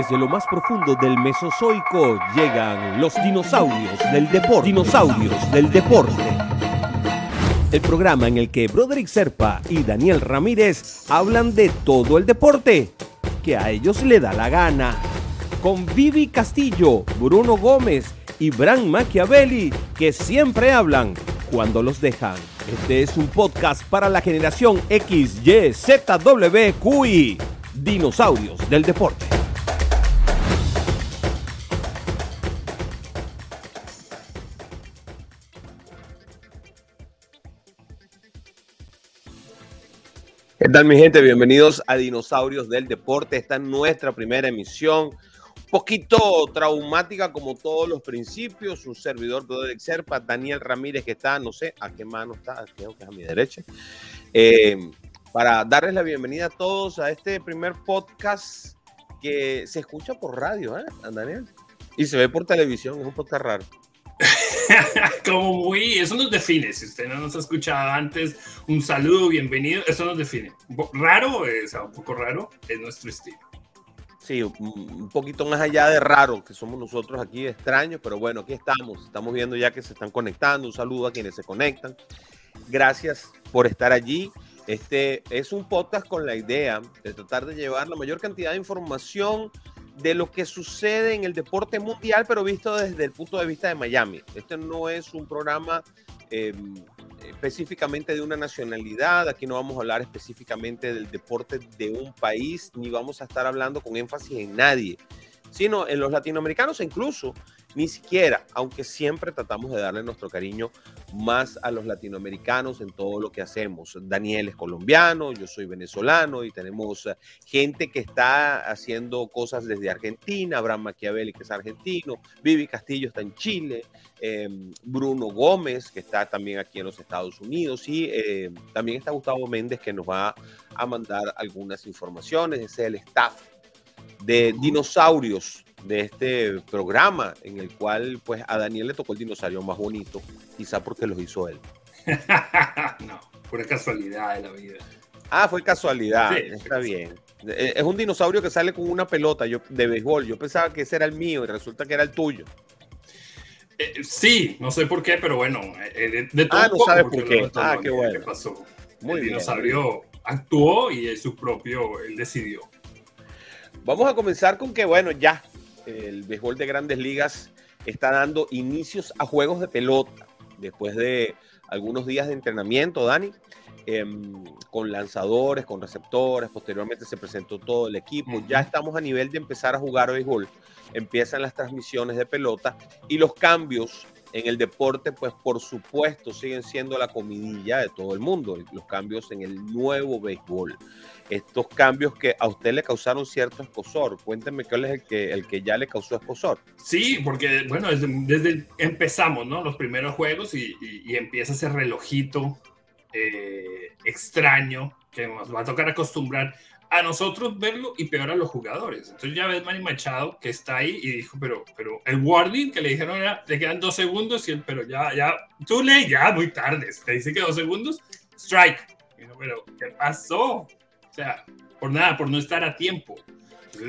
Desde lo más profundo del Mesozoico llegan los dinosaurios del deporte. Dinosaurios del deporte. El programa en el que Broderick Serpa y Daniel Ramírez hablan de todo el deporte que a ellos le da la gana. Con Vivi Castillo, Bruno Gómez y Bran Machiavelli, que siempre hablan cuando los dejan. Este es un podcast para la generación X, Y, Z, W, QI. Dinosaurios del deporte. ¿Qué tal mi gente? Bienvenidos a Dinosaurios del Deporte. Esta es nuestra primera emisión. Un poquito traumática como todos los principios. Un servidor de Serpa, Daniel Ramírez, que está, no sé a qué mano está, creo que es a mi derecha. Eh, para darles la bienvenida a todos a este primer podcast que se escucha por radio, ¿eh, Daniel? Y se ve por televisión, es un podcast raro. Como muy, eso nos define. Si usted no nos ha escuchado antes, un saludo, bienvenido, eso nos define. Raro, es un poco raro, es nuestro estilo. Sí, un poquito más allá de raro que somos nosotros aquí, extraños, pero bueno, aquí estamos. Estamos viendo ya que se están conectando. Un saludo a quienes se conectan. Gracias por estar allí. Este es un podcast con la idea de tratar de llevar la mayor cantidad de información de lo que sucede en el deporte mundial, pero visto desde el punto de vista de Miami. Este no es un programa em, específicamente de una nacionalidad, aquí no vamos a hablar específicamente del deporte de un país, ni vamos a estar hablando con énfasis en nadie, sino en los latinoamericanos e incluso ni siquiera, aunque siempre tratamos de darle nuestro cariño más a los latinoamericanos en todo lo que hacemos. Daniel es colombiano, yo soy venezolano y tenemos eh, gente que está haciendo cosas desde Argentina, Abraham Machiavelli que es argentino, Vivi Castillo está en Chile, em, Bruno Gómez que está también aquí en los Estados Unidos y em, también está Gustavo Méndez que nos va a mandar algunas informaciones, es el staff de dinosaurios de este programa en el cual pues a Daniel le tocó el dinosaurio más bonito, quizá porque lo hizo él. no, pura casualidad de la vida. Ah, fue casualidad, está bien. Eh, es un dinosaurio que sale con una pelota yo, de béisbol. Yo pensaba que ese era el mío y resulta que era el tuyo. Eh, sí, no sé por qué, pero bueno, eh, de, todo Ah, no sabes por qué. ah, qué bueno. pasó. Muy el dinosaurio actuó y es su propio, él decidió. Vamos a comenzar con que, bueno, ya el béisbol de grandes ligas está dando inicios a juegos de pelota después de algunos días de entrenamiento, Dani, em, con lanzadores, con receptores, posteriormente se presentó todo el equipo, ya estamos a nivel de empezar a jugar béisbol, empiezan las transmisiones de pelota y los cambios en el deporte, pues por supuesto siguen siendo la comidilla de todo el mundo, los cambios en el nuevo béisbol estos cambios que a usted le causaron cierto escosor. Cuénteme cuál es el que, el que ya le causó escosor. Sí, porque bueno, desde, empezamos, ¿no? Los primeros juegos y, empieza ese relojito eh, extraño que nos va a tocar acostumbrar a nosotros verlo y peor a los jugadores. Entonces ya ves Manny Machado que está ahí y dijo, pero, pero el warning que le dijeron era, le quedan dos segundos y él, pero ya, ya, tú le, ya muy tarde, te dice que dos segundos, strike. pero, ¿qué pasó? O sea, por nada, por no estar a tiempo.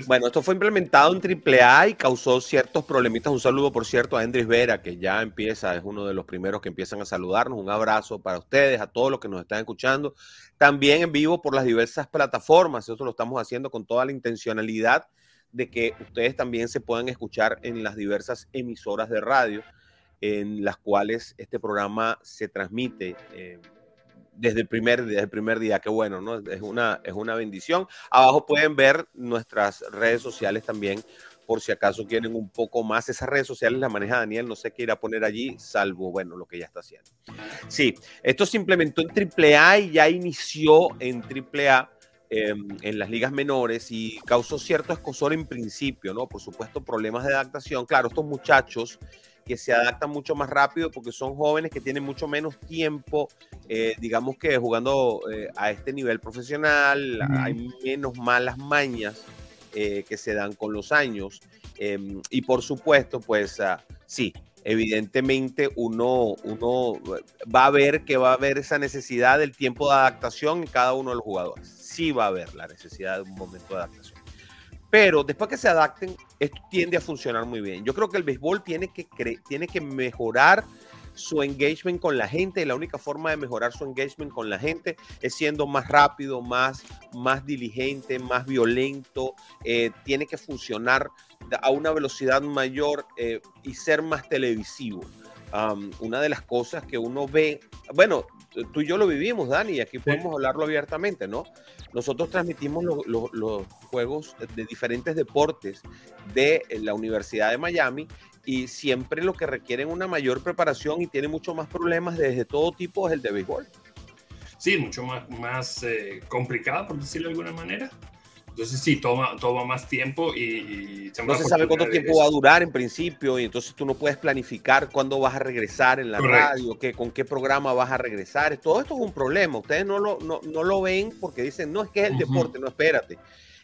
Bueno, esto fue implementado en AAA y causó ciertos problemitas. Un saludo, por cierto, a Andrés Vera, que ya empieza, es uno de los primeros que empiezan a saludarnos. Un abrazo para ustedes, a todos los que nos están escuchando. También en vivo por las diversas plataformas. Nosotros lo estamos haciendo con toda la intencionalidad de que ustedes también se puedan escuchar en las diversas emisoras de radio en las cuales este programa se transmite. Eh, desde el primer, desde el primer día, qué bueno, ¿no? Es una, es una bendición. Abajo pueden ver nuestras redes sociales también, por si acaso quieren un poco más. Esas redes sociales las maneja Daniel, no sé qué irá a poner allí, salvo, bueno, lo que ya está haciendo. Sí, esto se implementó en AAA y ya inició en AAA. Em, en las ligas menores y causó cierto escosor en principio, ¿no? Por supuesto, problemas de adaptación. Claro, estos muchachos que se adaptan mucho más rápido porque son jóvenes que tienen mucho menos tiempo, eh, digamos que jugando eh, a este nivel profesional, hay menos malas mañas eh, que se dan con los años. Em, y por supuesto, pues ah, sí, evidentemente uno, uno va a ver que va a haber esa necesidad del tiempo de adaptación en cada uno de los jugadores. Sí va a haber la necesidad de un momento de adaptación. Pero después que se adapten, esto tiende a funcionar muy bien. Yo creo que el béisbol tiene que, tiene que mejorar su engagement con la gente y la única forma de mejorar su engagement con la gente es siendo más rápido, más, más diligente, más violento, eh, tiene que funcionar a una velocidad mayor eh, y ser más televisivo. una de las cosas que uno ve, bueno, tú y yo lo vivimos, Dani, y aquí podemos hablarlo abiertamente, ¿no? Nosotros transmitimos los juegos de diferentes deportes de la Universidad de Miami y siempre lo que requieren una mayor preparación y tiene mucho más problemas desde todo tipo es el de béisbol. Sí, mucho más, más eh, complicado, por decirlo de alguna manera. Entonces sí, toma, toma más tiempo y, no se sabe cuánto tiempo va a durar en principio y entonces tú no puedes planificar cuándo vas a regresar en la radio, qué, con qué programa vas a regresar. Todo esto es un problema. Ustedes no lo, no, no lo ven porque dicen, no, es que es el deporte, no, espérate.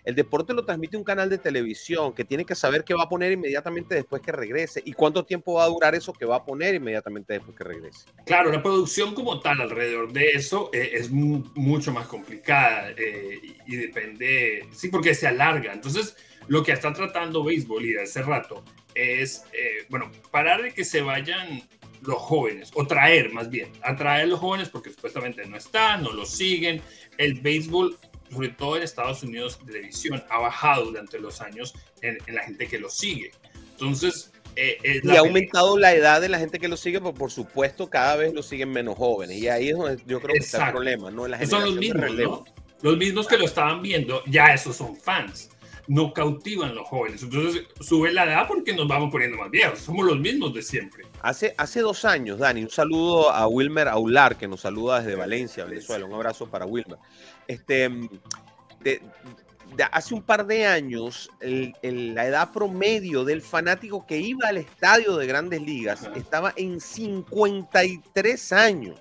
El deporte lo transmite un canal de televisión que tiene que saber qué va a poner inmediatamente después que regrese y cuánto tiempo va a durar eso que va a poner inmediatamente después que regrese. Claro, la producción como tal alrededor de eso eh, es mucho más complicada eh, y, depende, sí, porque se alarga. Entonces, lo que está tratando béisbol y de hace rato es, eh, bueno, parar de que se vayan los jóvenes, o traer más bien, atraer los jóvenes porque supuestamente no están, no los siguen. El béisbol sobre todo en Estados Unidos, televisión ha bajado durante los años en, la gente que lo sigue. Entonces, eh, y ha aumentado la edad de la gente que lo sigue, pero por supuesto cada vez lo siguen menos jóvenes. Y ahí es donde yo creo que está el problema, ¿no? La son los mismos, ¿no? Los mismos que lo estaban viendo, ya esos son fans. No cautivan los jóvenes. Entonces sube la edad porque nos vamos poniendo más viejos. Somos los mismos de siempre. Hace, hace dos años, Dani, un saludo a Wilmer Aular, que nos saluda desde Valencia, Venezuela. Un abrazo para Wilmer. Este, de, hace un par de años, la edad promedio del fanático que iba al estadio de grandes ligas estaba en 53 años.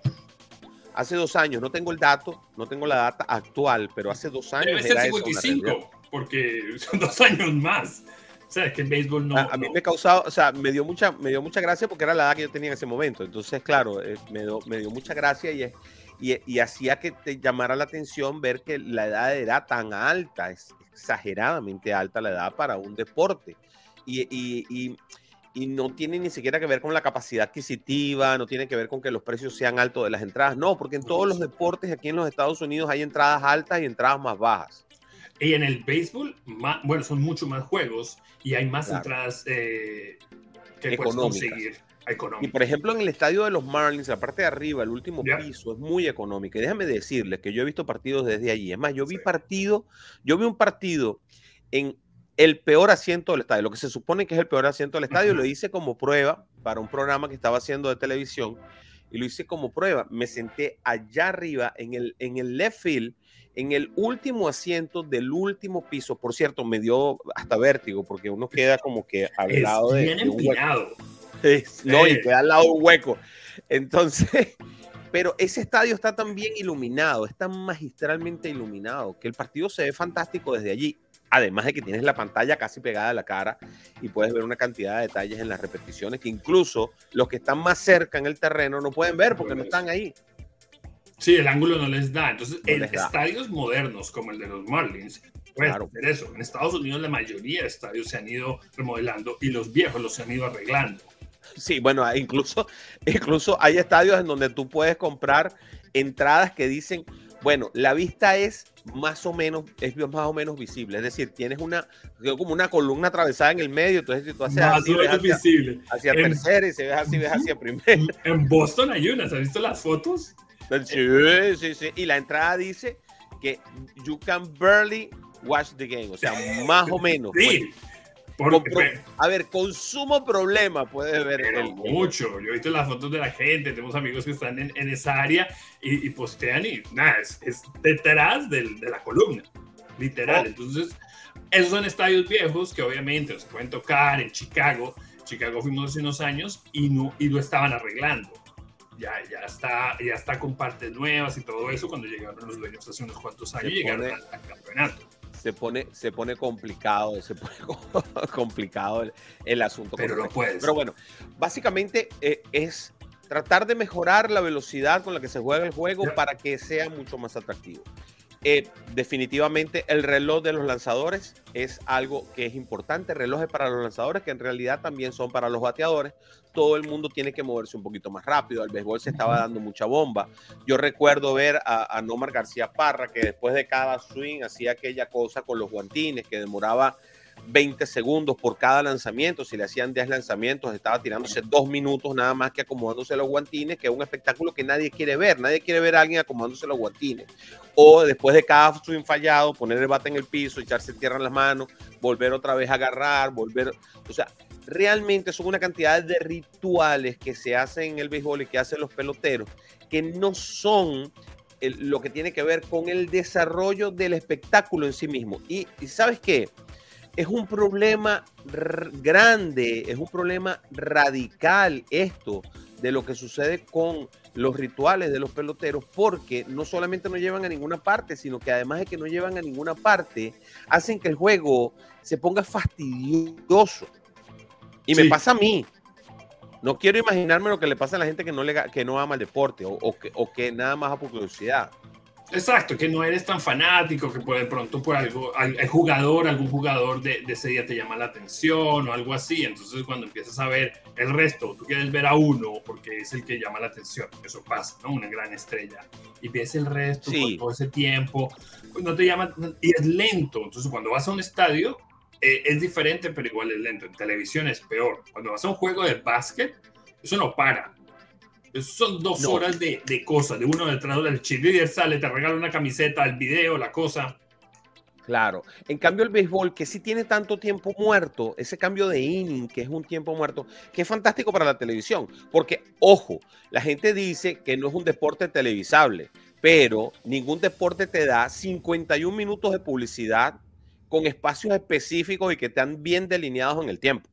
Hace dos años, no tengo el dato, no tengo la data actual, pero hace dos años. Debe ser 55, porque son dos años más. O sea, es que el béisbol no. A, mí me causaba, o sea, me dio mucha, me dio mucha gracia porque era la edad que yo tenía en ese momento. Entonces, claro, eh, me, dio, me dio mucha gracia y, y, hacía que te llamara la atención ver que la edad era tan alta, es exageradamente alta la edad para un deporte. Y, y, y, no tiene ni siquiera que ver con la capacidad adquisitiva, no tiene que ver con que los precios sean altos de las entradas, no, porque en todos los deportes aquí en los Estados Unidos hay entradas altas y entradas más bajas. Y en el béisbol, bueno, son mucho más juegos y hay más entradas eh, que puedes conseguir. Y por ejemplo, en el estadio de los Marlins, la parte de arriba, el último piso, es muy económica. Y déjame decirles que yo he visto partidos desde allí. Es más, yo vi partido, yo vi un partido en el peor asiento del estadio, lo que se supone que es el peor asiento del estadio, lo hice como prueba para un programa que estaba haciendo de televisión y lo hice como prueba. Me senté allá arriba en el, en el left field en el último asiento del último piso. Por cierto, me dio hasta vértigo porque uno queda como que al lado de, un no, y queda al lado un hueco. Entonces, pero ese estadio está tan bien iluminado, está magistralmente iluminado, que el partido se ve fantástico desde allí. Además de que tienes la pantalla casi pegada a la cara y puedes ver una cantidad de detalles en las repeticiones que incluso los que están más cerca en el terreno no pueden ver porque no están ahí. Sí, el ángulo no les da. Entonces, en estadios modernos como el de los Marlins, puede claro. hacer eso. En Estados Unidos la mayoría de estadios se han ido remodelando y los viejos los se han ido arreglando. Sí, bueno, incluso, incluso hay estadios en donde tú puedes comprar entradas que dicen, bueno, la vista es más o menos, es más o menos visible. Es decir, tienes una, como una columna atravesada en el medio, entonces si tú haces así, ves hacia, visible. hacia tercera y si ves así, ves hacia primera. En Boston hay unas, ¿has visto las fotos? Sí, sí, sí. Y la entrada dice que you can barely watch the game, o sea, más o menos. Sí. Pues. A ver, consumo problema puedes ver. el, mucho. Yo he visto las fotos de la gente, tenemos amigos que están en, en esa área y, postean y nada, es, detrás del, de la columna, literal. Oh. Entonces, esos son estadios viejos que obviamente se pueden tocar en Chicago. Chicago fuimos hace unos años y, no, y lo estaban arreglando ya, ya, está, ya está con partes nuevas y todo eso cuando llegaron los dueños hace unos cuantos años y llegaron al, campeonato. Se pone, se pone complicado, se pone complicado el, asunto. Pero lo puedes. Pero bueno, básicamente eh, es tratar de mejorar la velocidad con la que se juega el juego para que sea mucho más atractivo. Eh, definitivamente el reloj de los lanzadores es algo que es importante. Relojes para los lanzadores que en realidad también son para los bateadores. Todo el mundo tiene que moverse un poquito más rápido. Al béisbol se estaba dando mucha bomba. Yo recuerdo ver a, a Nomar García Parra que después de cada swing hacía aquella cosa con los guantines que demoraba 20 segundos por cada lanzamiento. Si le hacían 10 lanzamientos, estaba tirándose dos minutos nada más que acomodándose los guantines, que es un espectáculo que nadie quiere ver. Nadie quiere ver a alguien acomodándose los guantines. O después de cada swing fallado, poner el bate en el piso, echarse tierra en las manos, volver otra vez a agarrar, volver. O sea, realmente son una cantidad de rituales que se hacen en el béisbol y que hacen los peloteros que no son lo que tiene que ver con el desarrollo del espectáculo en sí mismo. Y, y sabes qué? Es un problema grande, es un problema radical esto de lo que sucede con los rituales de los peloteros, porque no solamente no llevan a ninguna parte, sino que además de que no llevan a ninguna parte, hacen que el juego se ponga fastidioso. Y me pasa a mí. No quiero imaginarme lo que le pasa a la gente que no, le, que no ama el deporte o, que, o que nada más a por curiosidad. Exacto, que no eres tan fanático, que de pronto por algo, el jugador, algún jugador de, ese día te llama la atención o algo así. Entonces, cuando empiezas a ver el resto, tú quieres ver a uno porque es el que llama la atención. Eso pasa, ¿no? Una gran estrella. Y ves el resto por todo ese tiempo, pues no te llama y es lento. Entonces, cuando vas a un estadio, eh, es diferente, pero igual es lento. En televisión es peor. Cuando vas a un juego de básquet, eso no para son dos horas de, de, cosas, de uno detrás del cheerleader sale, te regala una camiseta, el video, la cosa. Claro. En cambio, el béisbol, que sí tiene tanto tiempo muerto, ese cambio de inning, que es un tiempo muerto, que es fantástico para la televisión. Porque, ojo, la gente dice que no es un deporte televisable, pero ningún deporte te da 51 minutos de publicidad con espacios específicos y que están bien delineados en el tiempo.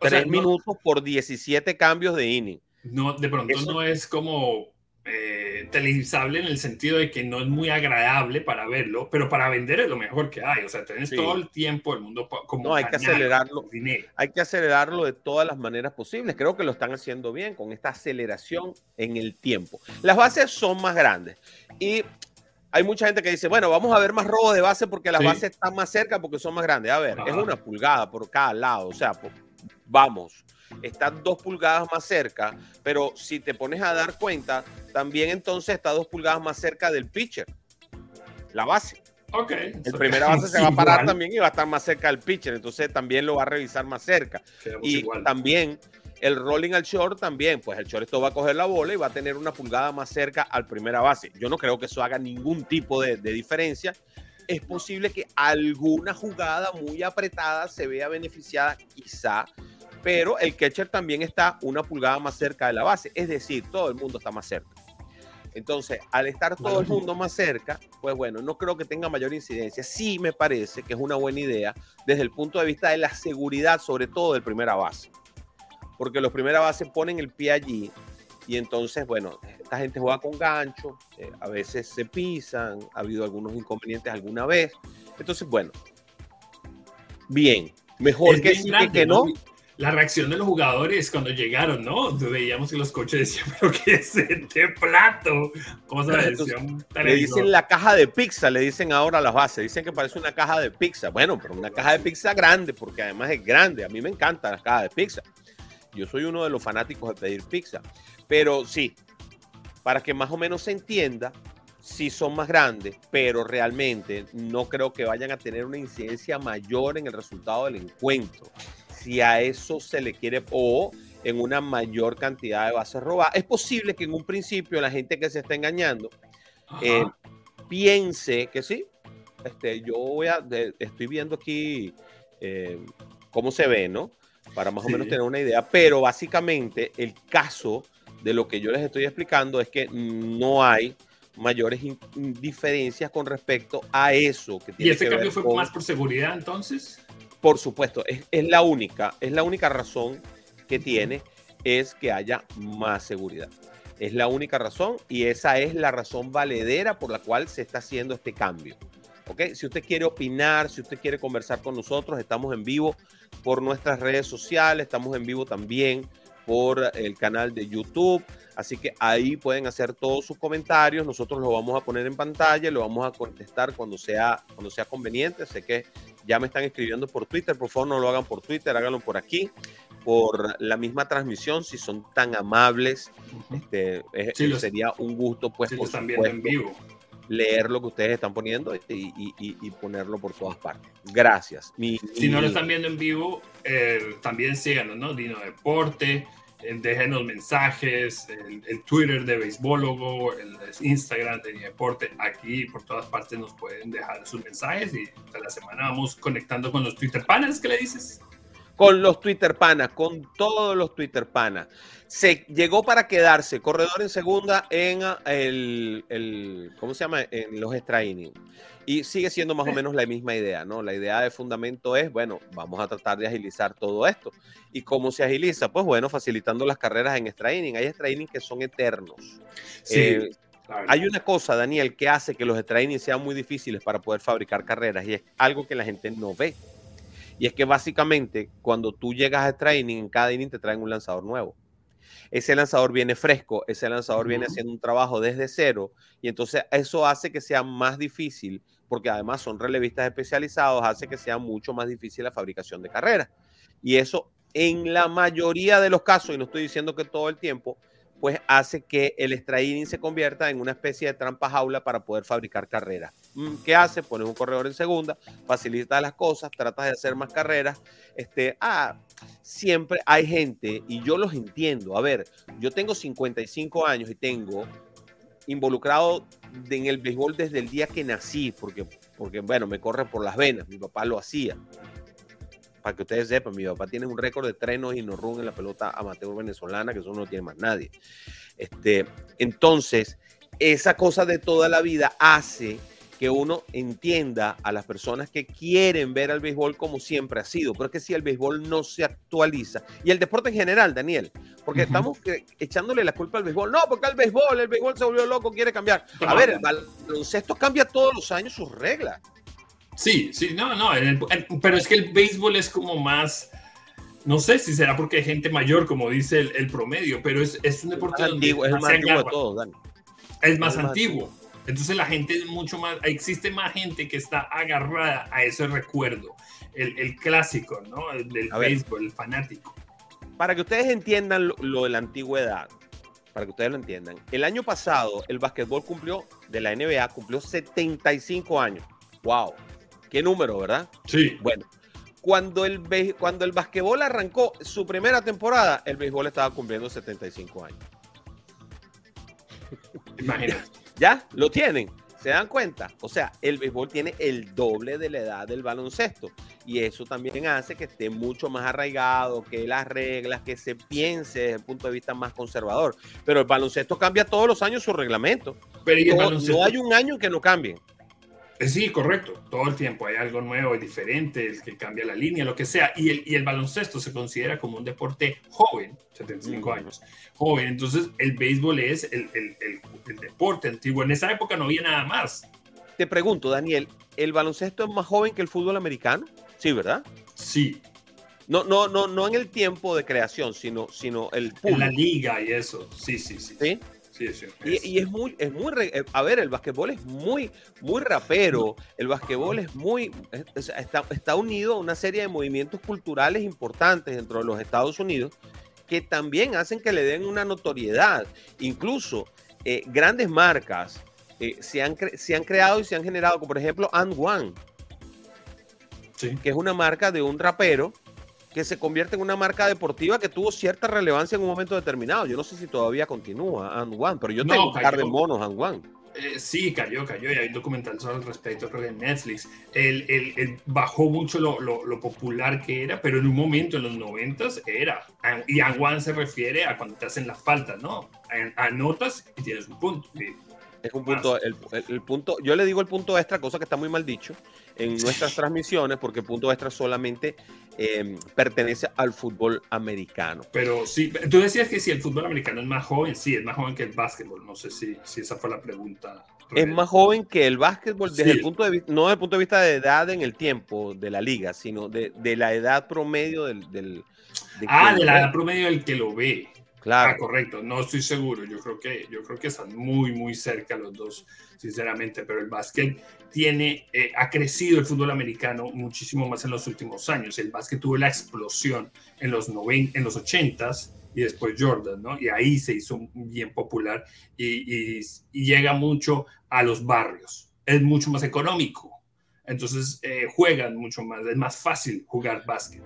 Tres minutos por 17 cambios de inning. No, de pronto no es como eh, televisable en el sentido de que no es muy agradable para verlo, pero para vender es lo mejor que hay. O sea, tenés todo el tiempo el mundo como. No, hay que acelerarlo. Hay que acelerarlo de todas las maneras posibles. Creo que lo están haciendo bien con esta aceleración en el tiempo. Las bases son más grandes y hay mucha gente que dice, bueno, vamos a ver más robos de base porque las bases están más cerca porque son más grandes. A ver, es una pulgada por cada lado. O sea, vamos está dos pulgadas más cerca, pero si te pones a dar cuenta, también entonces está dos pulgadas más cerca del pitcher, la base. Ok. El primera base se va a parar también y va a estar más cerca del pitcher, entonces también lo va a revisar más cerca. y también el rolling al short también, pues el short esto va a coger la bola y va a tener una pulgada más cerca al primera base. Yo no creo que eso haga ningún tipo de, de diferencia. Es posible que alguna jugada muy apretada se vea beneficiada, quizá pero el catcher también está una pulgada más cerca de la base, es decir, todo el mundo está más cerca. Entonces, al estar todo el mundo más cerca, pues bueno, no creo que tenga mayor incidencia. Sí me parece que es una buena idea desde el punto de vista de la seguridad, sobre todo del primera base. Porque los primeras bases ponen el pie allí y entonces, bueno, esta gente juega con gancho, eh, a veces se pisan, ha habido algunos inconvenientes alguna vez. Entonces, bueno, bien, mejor que, sí, que, no la reacción de los jugadores cuando llegaron, ¿no? Veíamos que los coches decían, pero ¿qué es este plato? ¿Cómo se Le dicen la caja de pizza, le dicen ahora a las bases. Dicen que parece una caja de pizza. Bueno, pero una caja de pizza grande, porque además es grande. A mí me encantan las cajas de pizza. Yo soy uno de los fanáticos de pedir pizza. Pero sí, para que más o menos se entienda, sí son más grandes, pero realmente no creo que vayan a tener una incidencia mayor en el resultado del encuentro si a eso se le quiere o en una mayor cantidad de bases robadas. Es posible que en un principio la gente que se está engañando eh, piense que sí. Este, yo voy a, estoy viendo aquí eh, cómo se ve, ¿no? Para más o menos tener una idea, pero básicamente el caso de lo que yo les estoy explicando es que no hay mayores diferencias con respecto a eso. Que ¿Y ese cambio fue más por seguridad entonces? Por supuesto, es, la única, es la única razón que tiene es que haya más seguridad. Es la única razón y esa es la razón valedera por la cual se está haciendo este cambio. ¿Ok? Si usted quiere opinar, si usted quiere conversar con nosotros, estamos en vivo por nuestras redes sociales, estamos en vivo también por el canal de YouTube. Así que ahí pueden hacer todos sus comentarios. Nosotros los vamos a poner en pantalla, lo vamos a contestar cuando sea, cuando sea conveniente. Sé que ya me están escribiendo por Twitter. Por favor, no lo hagan por Twitter, háganlo por aquí, por la misma transmisión. Si son tan amables, este, sería un gusto, pues, por también en vivo leer lo que ustedes están poniendo y, ponerlo por todas partes. Gracias. si no lo están viendo en vivo, eh, también síganos, ¿no? Dino Deporte, déjenos mensajes, el, Twitter de Beisbólogo, el, Instagram de Deporte, aquí por todas partes nos pueden dejar sus mensajes y esta la semana vamos conectando con los Twitter panas, ¿qué le dices? Con los Twitter panas, con todos los Twitter panas se llegó para quedarse, corredor en segunda en ah, el, el ¿cómo se llama? En los extra innings. Y sigue siendo más o menos la misma idea, ¿no? La idea de fundamento es, bueno, vamos a tratar de agilizar todo esto. ¿Y cómo se agiliza? Pues bueno, facilitando las carreras en extra inning. Hay extra innings que son eternos. Sí. Eh, hay una cosa, Daniel, que hace que los extra innings sean muy difíciles para poder fabricar carreras y es algo que la gente no ve. Y es que básicamente cuando tú llegas a extra inning, en cada inning te traen un lanzador nuevo ese lanzador viene fresco, ese lanzador viene haciendo un trabajo desde cero y entonces eso hace que sea más difícil, porque además son relevistas especializados, hace que sea mucho más difícil la fabricación de carreras. Y eso en la mayoría de los casos, y no estoy diciendo que todo el tiempo, pues hace que el extra se convierta en una especie de trampa jaula para poder fabricar carreras. Mm, ¿Qué hace? Pones un corredor en segunda, facilita las cosas, tratas de hacer más carreras. Este, ah, siempre hay gente, y yo los entiendo. A ver, yo tengo 55 años y tengo involucrado en el béisbol desde el día que nací, porque, porque bueno, me corre por las venas, mi papá lo hacía para que ustedes sepan, mi papá tiene un récord de trenos y no run en la pelota amateur venezolana, que eso no tiene más nadie. Este, entonces, esa cosa de toda la vida hace que uno entienda a las personas que quieren ver al béisbol como siempre ha sido, pero es que si el béisbol no se actualiza, y el deporte en general, Daniel, porque estamos echándole la culpa al béisbol, no, porque el béisbol, el béisbol se volvió loco, quiere cambiar. A ver, el baloncesto cambia todos los años sus reglas. Sí, sí, no, no, pero es que el béisbol es como más, no sé si será porque hay gente mayor, como dice el, promedio, pero es, es un deporte antiguo, es más antiguo de todos, Dani. Es más antiguo. Entonces la gente es mucho más, existe más gente que está agarrada a ese recuerdo, el, clásico, ¿no? El del béisbol, el fanático. Para que ustedes entiendan lo, de la antigüedad, para que ustedes lo entiendan, el año pasado el básquetbol cumplió, de la NBA, cumplió 75 años. ¡Wow! Qué número, ¿verdad? Sí. Bueno, cuando el, cuando el basquetbol arrancó su primera temporada, el béisbol estaba cumpliendo 75 años. Imagínate. ¿Ya? ¿Lo tienen? ¿Se dan cuenta? O sea, el béisbol tiene el doble de la edad del baloncesto. Y eso también hace que esté mucho más arraigado, que las reglas, que se piense desde el punto de vista más conservador. Pero el baloncesto cambia todos los años su reglamento. Pero no, no hay un año que no cambie. Eh, sí, correcto. Todo el tiempo hay algo nuevo y diferente, el que cambia la línea, lo que sea. Y el, y el baloncesto se considera como un deporte joven, 75 años, joven. Entonces, el béisbol es el, el, el, deporte antiguo. En esa época no había nada más. Te pregunto, Daniel, ¿el baloncesto es más joven que el fútbol americano? Sí, ¿verdad? Sí. No, no, no, no en el tiempo de creación, sino, sino el En la liga y eso. Sí, sí, sí. ¿Sí? Y, es muy, es muy, eh, a ver, el basquetbol es muy, muy rapero, el basquetbol es muy, está, está unido a una serie de movimientos culturales importantes dentro de los Estados Unidos que también hacen que le den una notoriedad. Incluso eh, grandes marcas eh, se, han se han creado y se han generado, como por ejemplo And One, que es una marca de un rapero que se convierte en una marca deportiva que tuvo cierta relevancia en un momento determinado. Yo no sé si todavía continúa And One, pero yo tengo un par de monos And One. Eh, sí, cayó, cayó, y hay un documental sobre el respecto, creo que en Netflix. Él, bajó mucho lo, lo, popular que era, pero en un momento, en los noventas, era. Y And One se refiere a cuando te hacen la falta, ¿no? Anotas y tienes un punto. Es un punto, el, el, punto, yo le digo el punto extra, cosa que está muy mal dicho en nuestras transmisiones, porque punto extra solamente eh, pertenece al fútbol americano. Pero sí, tú decías que si el fútbol americano es más joven, sí, es más joven que el básquetbol. No sé si, si esa fue la pregunta. Es más joven que el básquetbol desde el punto de vista, no desde el punto de vista de edad en el tiempo de la liga, sino de, de la edad promedio del. del ah, de la edad promedio del que lo ve. Claro. Ah, correcto, no estoy seguro. Yo creo que yo creo que están muy muy cerca los dos, sinceramente. Pero el básquet tiene eh, ha crecido el fútbol americano muchísimo más en los últimos años. El básquet tuvo la explosión en los 90, en los 80s y después Jordan, ¿no? Y ahí se hizo bien popular y, y, llega mucho a los barrios. Es mucho más económico. Entonces eh, juegan mucho más, es más fácil jugar básquet.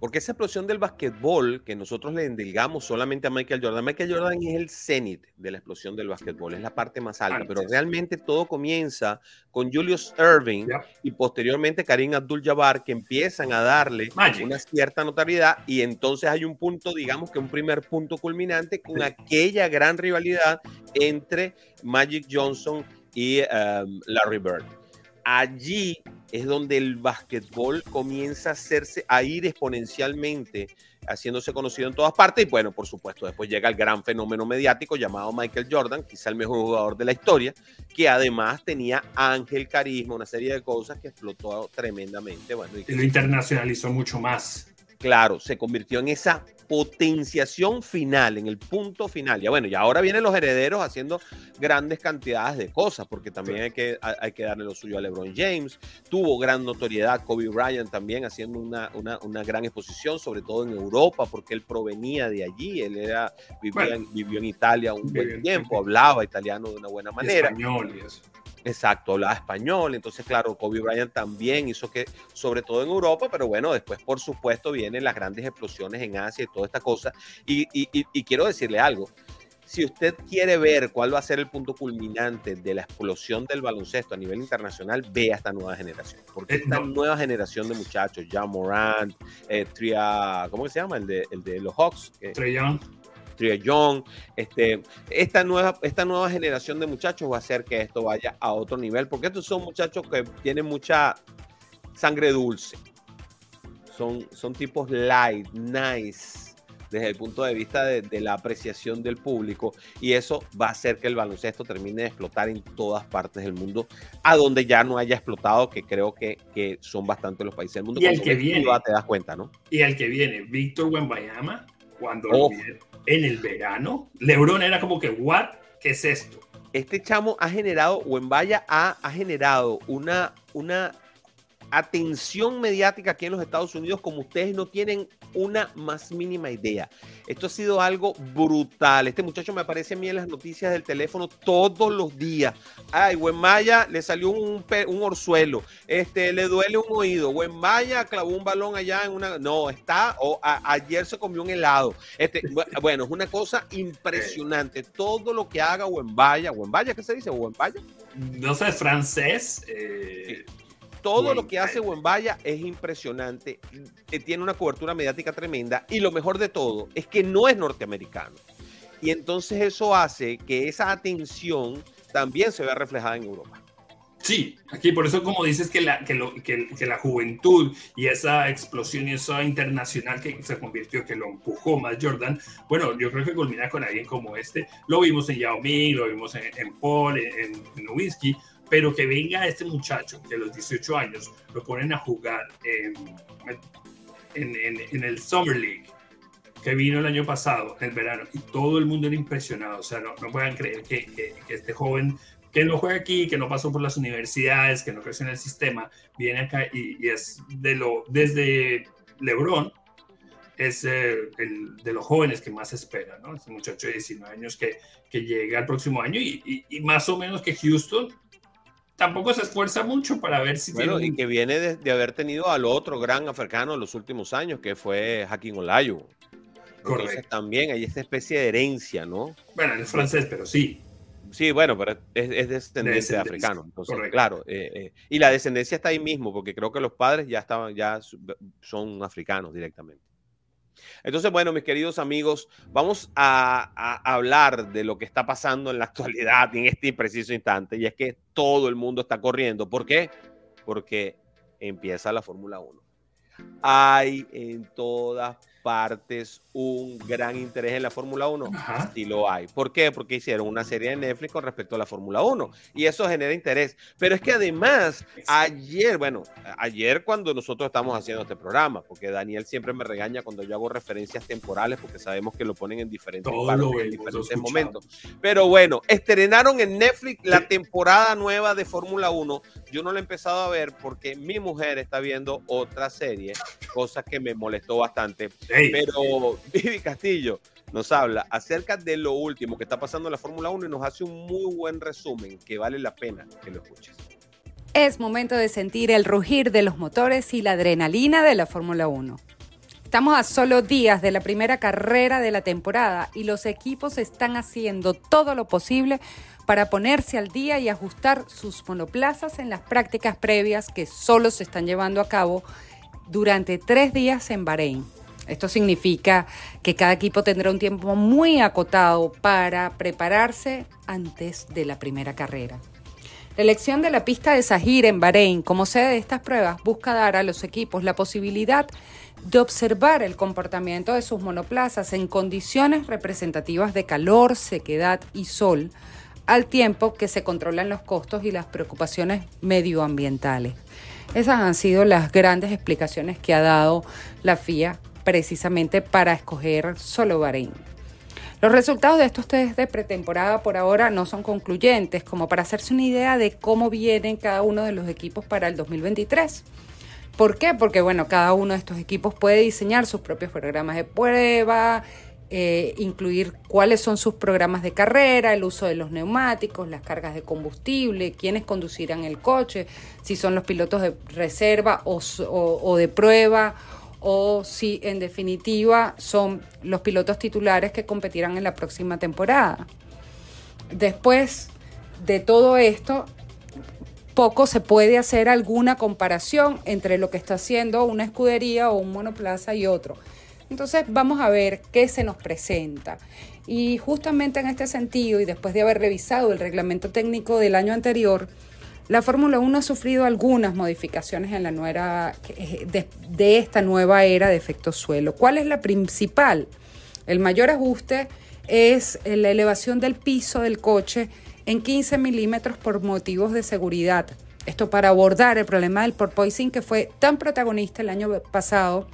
Porque esa explosión del basquetbol que nosotros le endilgamos solamente a Michael Jordan, Michael Jordan es el cenit de la explosión del basquetbol, es la parte más alta, pero realmente todo comienza con Julius Irving y posteriormente Karim Abdul-Jabbar que empiezan a darle una cierta notariedad y entonces hay un punto, digamos que un primer punto culminante con aquella gran rivalidad entre Magic Johnson y um, Larry Bird. Allí es donde el básquetbol comienza a hacerse, a ir exponencialmente, haciéndose conocido en todas partes. Y bueno, por supuesto, después llega el gran fenómeno mediático llamado Michael Jordan, quizá el mejor jugador de la historia, que además tenía ángel, carisma, una serie de cosas que explotó tremendamente. Bueno, y, lo internacionalizó mucho más. Claro, se convirtió en esa potenciación final, en el punto final. Ya bueno, y ahora vienen los herederos haciendo grandes cantidades de cosas, porque también hay que, hay que darle lo suyo a LeBron James. Tuvo gran notoriedad Kobe Bryant también haciendo una, una, una gran exposición, sobre todo en Europa, porque él provenía de allí. Él era, vivía, vivió en Italia un buen tiempo, hablaba italiano de una buena manera. español y eso. Exacto, hablaba español, entonces claro, Kobe Bryant también hizo que, sobre todo en Europa, pero bueno, después por supuesto vienen las grandes explosiones en Asia y toda esta cosa. Y, quiero decirle algo, si usted quiere ver cuál va a ser el punto culminante de la explosión del baloncesto a nivel internacional, vea esta nueva generación. Porque eh, esta nueva generación de muchachos, ya Morant, eh, Tria, ¿cómo se llama? El de, el de los Hawks. Eh, Young, este, esta, nueva, esta nueva generación de muchachos va a hacer que esto vaya a otro nivel, porque estos son muchachos que tienen mucha sangre dulce. Son, son tipos light, nice, desde el punto de vista de, la apreciación del público y eso va a hacer que el baloncesto termine de explotar en todas partes del mundo, a donde ya no haya explotado, que creo que, que son bastante los países del mundo. Y el que viene, te das cuenta, ¿no? Y el que viene, Víctor Wembayama, cuando en el verano. LeBron era como que, ¿what? ¿Qué es esto? Este chamo ha generado, o en Vaya ha, ha generado una, una atención mediática aquí en los Estados Unidos como ustedes no tienen una más mínima idea. Esto ha sido algo brutal. Este muchacho me aparece a mí en las noticias del teléfono todos los días. Ay, Maya le salió un, un orzuelo. Este, le duele un oído. Maya clavó un balón allá en una... No, está... O ayer se comió un helado. Este, bueno, es una cosa impresionante. Todo lo que haga Wembaya. ¿Wembaya qué se dice? ¿Wembaya? No sé, francés. Eh, todo lo que hace Wembaya es impresionante, tiene una cobertura mediática tremenda y lo mejor de todo es que no es norteamericano. Y entonces eso hace que esa atención también se vea reflejada en Europa. Sí, aquí por eso como dices que la, que, lo, que, que, la juventud y esa explosión y esa internacional que se convirtió, que lo empujó más Jordan, bueno, yo creo que culmina con alguien como este. Lo vimos en Yao Ming, lo vimos en, Paul, en, en pero que venga este muchacho que a los 18 años lo ponen a jugar en, en, el Summer League, que vino el año pasado, en el verano, y todo el mundo era impresionado. O sea, no, no puedan creer que, que, este joven que no juega aquí, que no pasó por las universidades, que no creció en el sistema, viene acá y, es de lo, desde LeBron, es eh, el de los jóvenes que más espera, ¿no? Este muchacho de 19 años que, que llega el próximo año y, y, y, más o menos que Houston tampoco se esfuerza mucho para ver si bueno, y que viene de, haber tenido al otro gran africano en los últimos años, que fue Hakim Olayu. Entonces también hay esta especie de herencia, ¿no? Bueno, es francés, pero sí. Sí, bueno, pero es, es descendencia de, africano. Entonces, claro. Eh, eh, y la descendencia está ahí mismo, porque creo que los padres ya estaban, ya son africanos directamente. Entonces, bueno, mis queridos amigos, vamos a, hablar de lo que está pasando en la actualidad, en este preciso instante, y es que todo el mundo está corriendo. ¿Por qué? Porque empieza la Fórmula 1. Hay en todas partes un gran interés en la Fórmula 1? Sí lo hay. ¿Por qué? Porque hicieron una serie de Netflix con respecto a la Fórmula 1 y eso genera interés. Pero es que además, ayer, bueno, ayer cuando nosotros estamos haciendo este programa, porque Daniel siempre me regaña cuando yo hago referencias temporales porque sabemos que lo ponen en diferentes, en diferentes momentos. Pero bueno, estrenaron en Netflix la temporada nueva de Fórmula 1. Yo no la he empezado a ver porque mi mujer está viendo otra serie, cosa que me molestó bastante. Pero Vivi Castillo nos habla acerca de lo último que está pasando en la Fórmula 1 y nos hace un muy buen resumen que vale la pena que lo escuches. Es momento de sentir el rugir de los motores y la adrenalina de la Fórmula 1. Estamos a solo días de la primera carrera de la temporada y los equipos están haciendo todo lo posible para ponerse al día y ajustar sus monoplazas en las prácticas previas que solo se están llevando a cabo durante tres días en Bahrein. Esto significa que cada equipo tendrá un tiempo muy acotado para prepararse antes de la primera carrera. La elección de la pista de Sahir en Bahrein como sede de estas pruebas busca dar a los equipos la posibilidad de observar el comportamiento de sus monoplazas en condiciones representativas de calor, sequedad y sol, al tiempo que se controlan los costos y las preocupaciones medioambientales. Esas han sido las grandes explicaciones que ha dado la FIA precisamente para escoger solo Bahrein. Los resultados de estos test de pretemporada por ahora no son concluyentes, como para hacerse una idea de cómo vienen cada uno de los equipos para el 2023. ¿Por qué? Porque bueno, cada uno de estos equipos puede diseñar sus propios programas de prueba, eh, incluir cuáles son sus programas de carrera, el uso de los neumáticos, las cargas de combustible, quiénes conducirán el coche, si son los pilotos de reserva o, o de prueba o si en definitiva son los pilotos titulares que competirán en la próxima temporada. Después de todo esto, poco se puede hacer alguna comparación entre lo que está haciendo una escudería o un monoplaza y otro. Entonces vamos a ver qué se nos presenta. Y justamente en este sentido, y después de haber revisado el reglamento técnico del año anterior, la Fórmula 1 ha sufrido algunas modificaciones en la nueva, de, esta nueva era de efecto suelo. ¿Cuál es la principal? El mayor ajuste es la elevación del piso del coche en 15 milímetros por motivos de seguridad. Esto para abordar el problema del porpoising que fue tan protagonista el año pasado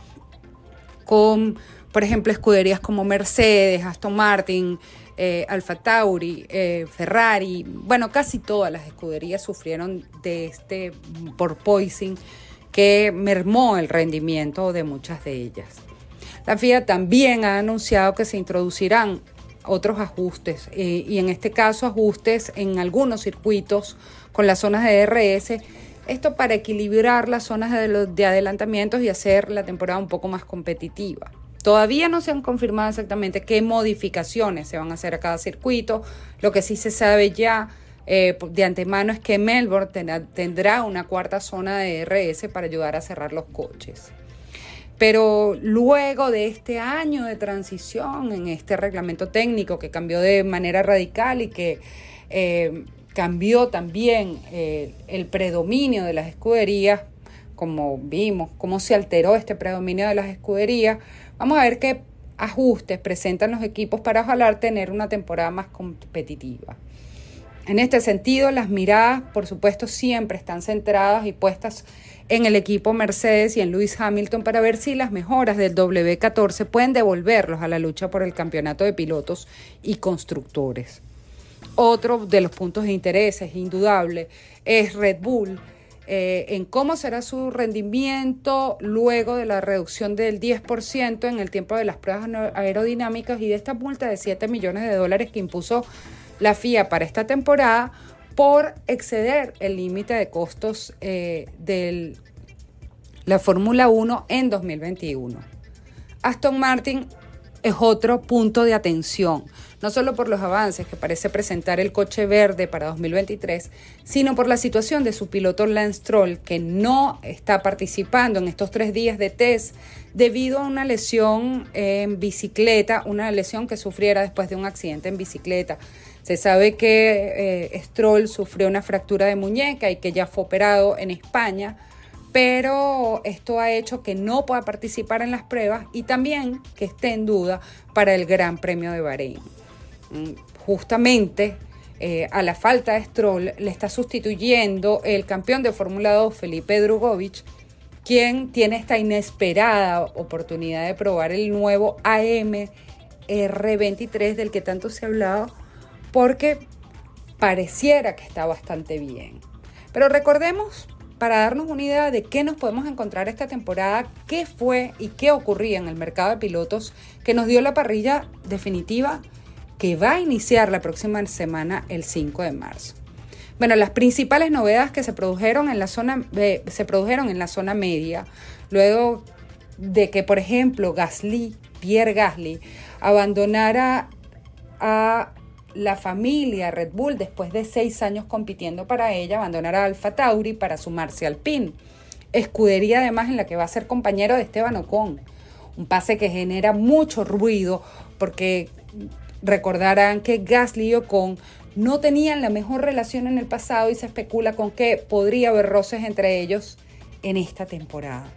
con, por ejemplo, escuderías como Mercedes, Aston Martin, eh, Alfa Tauri, eh, Ferrari, bueno, casi todas las escuderías sufrieron de este porpoising que mermó el rendimiento de muchas de ellas. La FIA también ha anunciado que se introducirán otros ajustes eh, y en este caso ajustes en algunos circuitos con las zonas de DRS. Esto para equilibrar las zonas de, de adelantamientos y hacer la temporada un poco más competitiva. Todavía no se han confirmado exactamente qué modificaciones se van a hacer a cada circuito. Lo que sí se sabe ya eh, de antemano es que Melbourne tendrá una cuarta zona de RS para ayudar a cerrar los coches. Pero luego de este año de transición en este reglamento técnico que cambió de manera radical y que eh, cambió también eh, el predominio de las escuderías, como vimos, cómo se alteró este predominio de las escuderías, Vamos a ver qué ajustes presentan los equipos para ojalá tener una temporada más competitiva. En este sentido, las miradas, por supuesto, siempre están centradas y puestas en el equipo Mercedes y en Lewis Hamilton para ver si las mejoras del W14 pueden devolverlos a la lucha por el campeonato de pilotos y constructores. Otro de los puntos de interés es indudable es Red Bull eh, en cómo será su rendimiento luego de la reducción del 10% en el tiempo de las pruebas aerodinámicas y de esta multa de 7 millones de dólares que impuso la FIA para esta temporada por exceder el límite de costos eh, de la Fórmula 1 en 2021. Aston Martin es otro punto de atención no solo por los avances que parece presentar el coche verde para 2023, sino por la situación de su piloto Lance Stroll, que no está participando en estos tres días de test debido a una lesión en bicicleta, una lesión que sufriera después de un accidente en bicicleta. Se sabe que eh, Stroll sufrió una fractura de muñeca y que ya fue operado en España, pero esto ha hecho que no pueda participar en las pruebas y también que esté en duda para el Gran Premio de Bahrein. Mm, justamente eh, a la falta de Stroll le está sustituyendo el campeón de Fórmula 2, Felipe Drugovich, quien tiene esta inesperada oportunidad de probar el nuevo AM R23 del que tanto se ha hablado, porque pareciera que está bastante bien. Pero recordemos, para darnos una idea de qué nos podemos encontrar esta temporada, qué fue y qué ocurría en el mercado de pilotos que nos dio la parrilla definitiva que va a iniciar la próxima semana, el 5 de marzo. Bueno, las principales novedades que se produjeron en la zona, se produjeron en la zona media, luego de que, por ejemplo, Gasly, Pierre Gasly, abandonara a la familia Red Bull después de seis años compitiendo para ella, abandonara a Alfa Tauri para sumarse al PIN. Escudería además en la que va a ser compañero de Esteban Ocon. Un pase que genera mucho ruido porque Recordarán que Gasly y Ocon no tenían la mejor relación en el pasado y se especula con que podría haber roces entre ellos en esta temporada.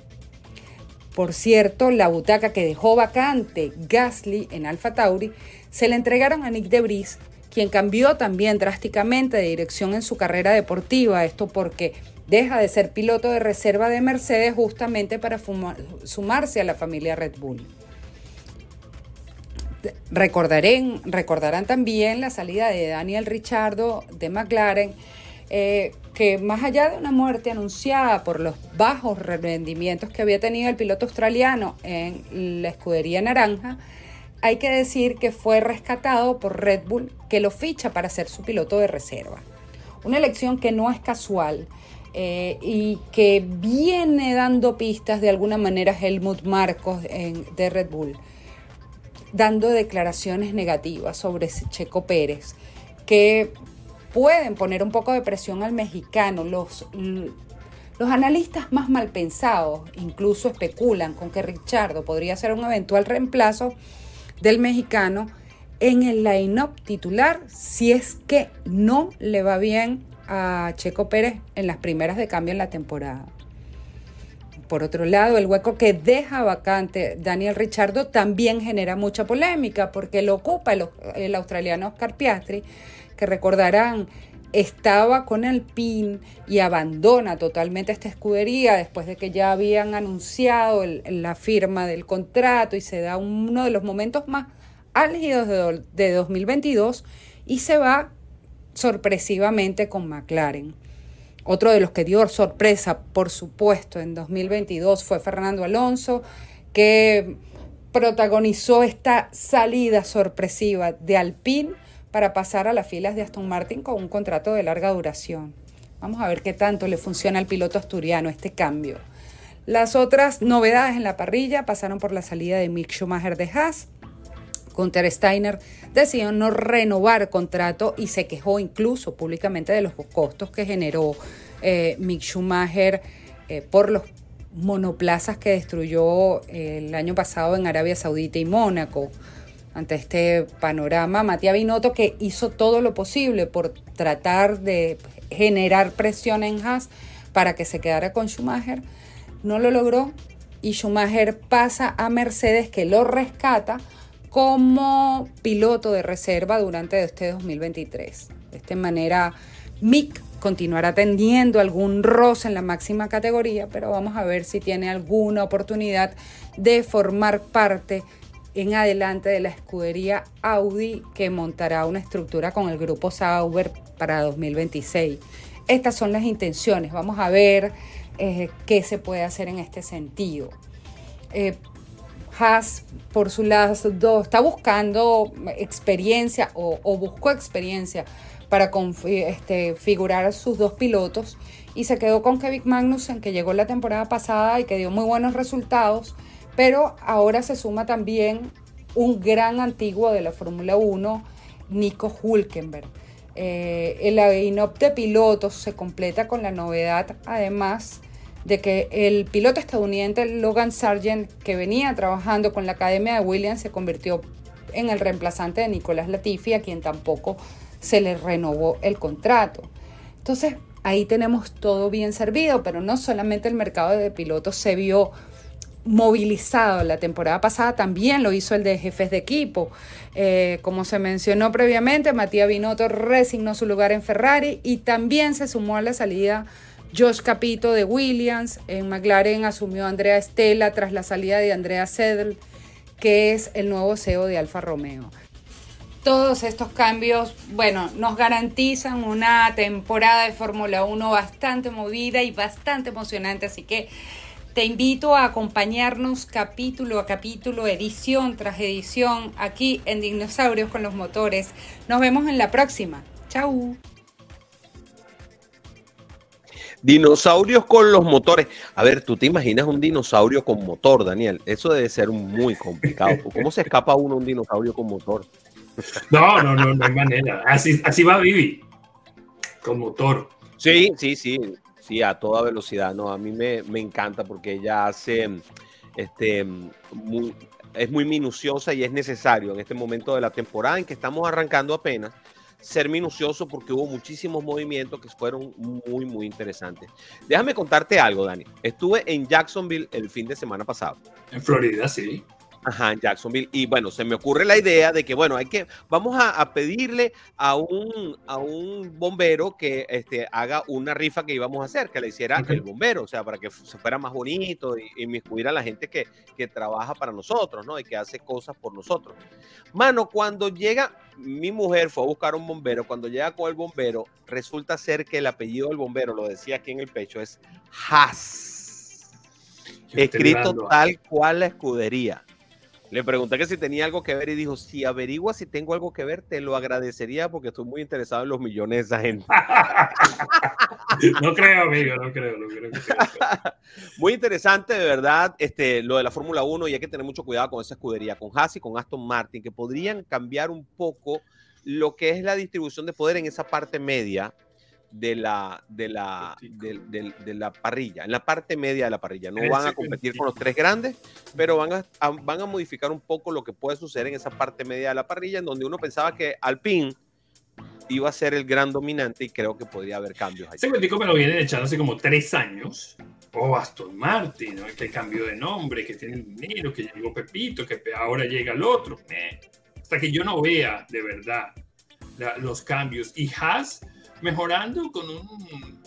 Por cierto, la butaca que dejó vacante Gasly en Alfa Tauri se le entregaron a Nick Debris, quien cambió también drásticamente de dirección en su carrera deportiva, esto porque deja de ser piloto de reserva de Mercedes justamente para sumarse a la familia Red Bull. Recordarán, también la salida de Daniel Richardo de McLaren, eh, que más allá de una muerte anunciada por los bajos rendimientos que había tenido el piloto australiano en la escudería naranja, hay que decir que fue rescatado por Red Bull, que lo ficha para ser su piloto de reserva. Una elección que no es casual eh, y que viene dando pistas de alguna manera Helmut Marcos de Red Bull dando declaraciones negativas sobre Checo Pérez, que pueden poner un poco de presión al mexicano. Los, los analistas más mal pensados incluso especulan con que Richardo podría ser un eventual reemplazo del mexicano en el line-up titular si es que no le va bien a Checo Pérez en las primeras de cambio en la temporada. Por otro lado, el hueco que deja vacante Daniel Richardo también genera mucha polémica porque lo ocupa el, australiano Oscar Piastri, que recordarán estaba con el PIN y abandona totalmente esta escudería después de que ya habían anunciado la firma del contrato y se da uno de los momentos más álgidos de, de 2022 y se va sorpresivamente con McLaren. Otro de los que dio sorpresa, por supuesto, en 2022 fue Fernando Alonso, que protagonizó esta salida sorpresiva de Alpine para pasar a las filas de Aston Martin con un contrato de larga duración. Vamos a ver qué tanto le funciona al piloto asturiano este cambio. Las otras novedades en la parrilla pasaron por la salida de Mick Schumacher de Haas, Gunther Steiner decidió no renovar contrato y se quejó incluso públicamente de los costos que generó eh, Mick Schumacher eh, por los monoplazas que destruyó eh, el año pasado en Arabia Saudita y Mónaco. Ante este panorama, Matías Binotto, que hizo todo lo posible por tratar de generar presión en Haas para que se quedara con Schumacher, no lo logró y Schumacher pasa a Mercedes que lo rescata como piloto de reserva durante este 2023. De esta manera, Mick continuará teniendo algún roce en la máxima categoría, pero vamos a ver si tiene alguna oportunidad de formar parte en adelante de la escudería Audi que montará una estructura con el grupo Sauber para 2026. Estas son las intenciones. Vamos a ver eh, qué se puede hacer en este sentido. Eh, Haas, por su lado, está buscando experiencia o, buscó experiencia para este, figurar sus dos pilotos y se quedó con Kevin Magnussen, que llegó la temporada pasada y que dio muy buenos resultados, pero ahora se suma también un gran antiguo de la Fórmula 1, Nico Hulkenberg. Eh, el line de pilotos se completa con la novedad, además, de que el piloto estadounidense Logan Sargent, que venía trabajando con la Academia de Williams, se convirtió en el reemplazante de Nicolás Latifi, a quien tampoco se le renovó el contrato. Entonces, ahí tenemos todo bien servido, pero no solamente el mercado de pilotos se vio movilizado la temporada pasada, también lo hizo el de jefes de equipo. Eh, como se mencionó previamente, Matías Binotto resignó su lugar en Ferrari y también se sumó a la salida Josh Capito de Williams. En McLaren asumió Andrea Stella tras la salida de Andrea Sedl, que es el nuevo CEO de Alfa Romeo. Todos estos cambios, bueno, nos garantizan una temporada de Fórmula 1 bastante movida y bastante emocionante, así que te invito a acompañarnos capítulo a capítulo, edición tras edición, aquí en Dinosaurios con los Motores. Nos vemos en la próxima. Chau. Dinosaurios con los motores. A ver, tú te imaginas un dinosaurio con motor, Daniel. Eso debe ser muy complicado. ¿Cómo se escapa uno un dinosaurio con motor? No, no, no, no hay manera. Así, así va Vivi, con motor. Sí, sí, sí. Sí, a toda velocidad, ¿no? A mí me, encanta porque ella hace, este, es muy minuciosa y es necesario en este momento de la temporada en que estamos arrancando apenas ser minucioso porque hubo muchísimos movimientos que fueron muy, muy interesantes. Déjame contarte algo, Dani. Estuve en Jacksonville el fin de semana pasado. En Florida, sí. Ajá, en Jacksonville. Y bueno, se me ocurre la idea de que, bueno, hay que, vamos a, pedirle a un, a un bombero que este, haga una rifa que íbamos a hacer, que le hiciera el bombero, o sea, para que se fuera más bonito y, y a la gente que, que trabaja para nosotros, ¿no? Y que hace cosas por nosotros. Mano, cuando llega, mi mujer fue a buscar un bombero, cuando llega con el bombero, resulta ser que el apellido del bombero, lo decía aquí en el pecho, es Haas. Escrito tal cual la escudería. Le pregunté que si tenía algo que ver y dijo, si averigua si tengo algo que ver, te lo agradecería porque estoy muy interesado en los millones de esa gente. no creo, amigo, no creo, no creo. muy interesante, de verdad, este, lo de la Fórmula 1 y hay que tener mucho cuidado con esa escudería, con Haas y con Aston Martin, que podrían cambiar un poco lo que es la distribución de poder en esa parte media de la, de la, de, la parrilla, en la parte media de la parrilla. No van a competir con los tres grandes, pero van a, van a modificar un poco lo que puede suceder en esa parte media de la parrilla, en donde uno pensaba que Alpine iba a ser el gran dominante y creo que podría haber cambios. Ese cuentico me lo vienen echando hace como tres años. O Aston Martin, que cambió de nombre, que tiene dinero, que llegó Pepito, que ahora llega el otro. Hasta que yo no vea de verdad los cambios. Y Haas mejorando con un...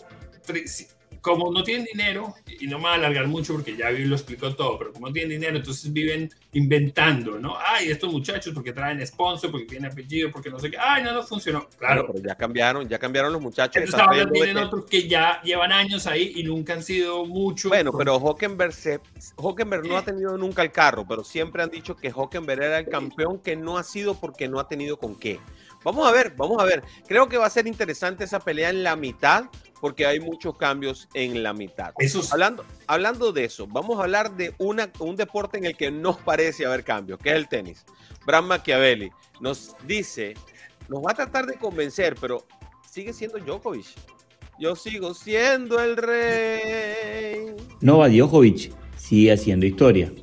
Como no tienen dinero, y no me va a alargar mucho porque ya lo explicó todo, pero como no tienen dinero, entonces viven inventando, ¿no? Ay, estos muchachos porque traen sponsor, porque tienen apellido, porque no sé qué. Ay, no, no funcionó. Claro. pero ya cambiaron, ya cambiaron los muchachos. Entonces tienen otros que ya llevan años ahí y nunca han sido mucho. Bueno, pero Hockenberg, se, Hockenberg no ha tenido nunca el carro, pero siempre han dicho que Hockenberg era el campeón que no ha sido porque no ha tenido con qué. Vamos a ver, vamos a ver. Creo que va a ser interesante esa pelea en la mitad porque hay muchos cambios en la mitad. hablando, hablando de eso, vamos a hablar de una, un deporte en el que no parece haber cambios, que es el tenis. Bram Machiavelli nos dice, nos va a tratar de convencer, pero sigue siendo Djokovic. Yo sigo siendo el rey. Novak Djokovic sigue haciendo historia.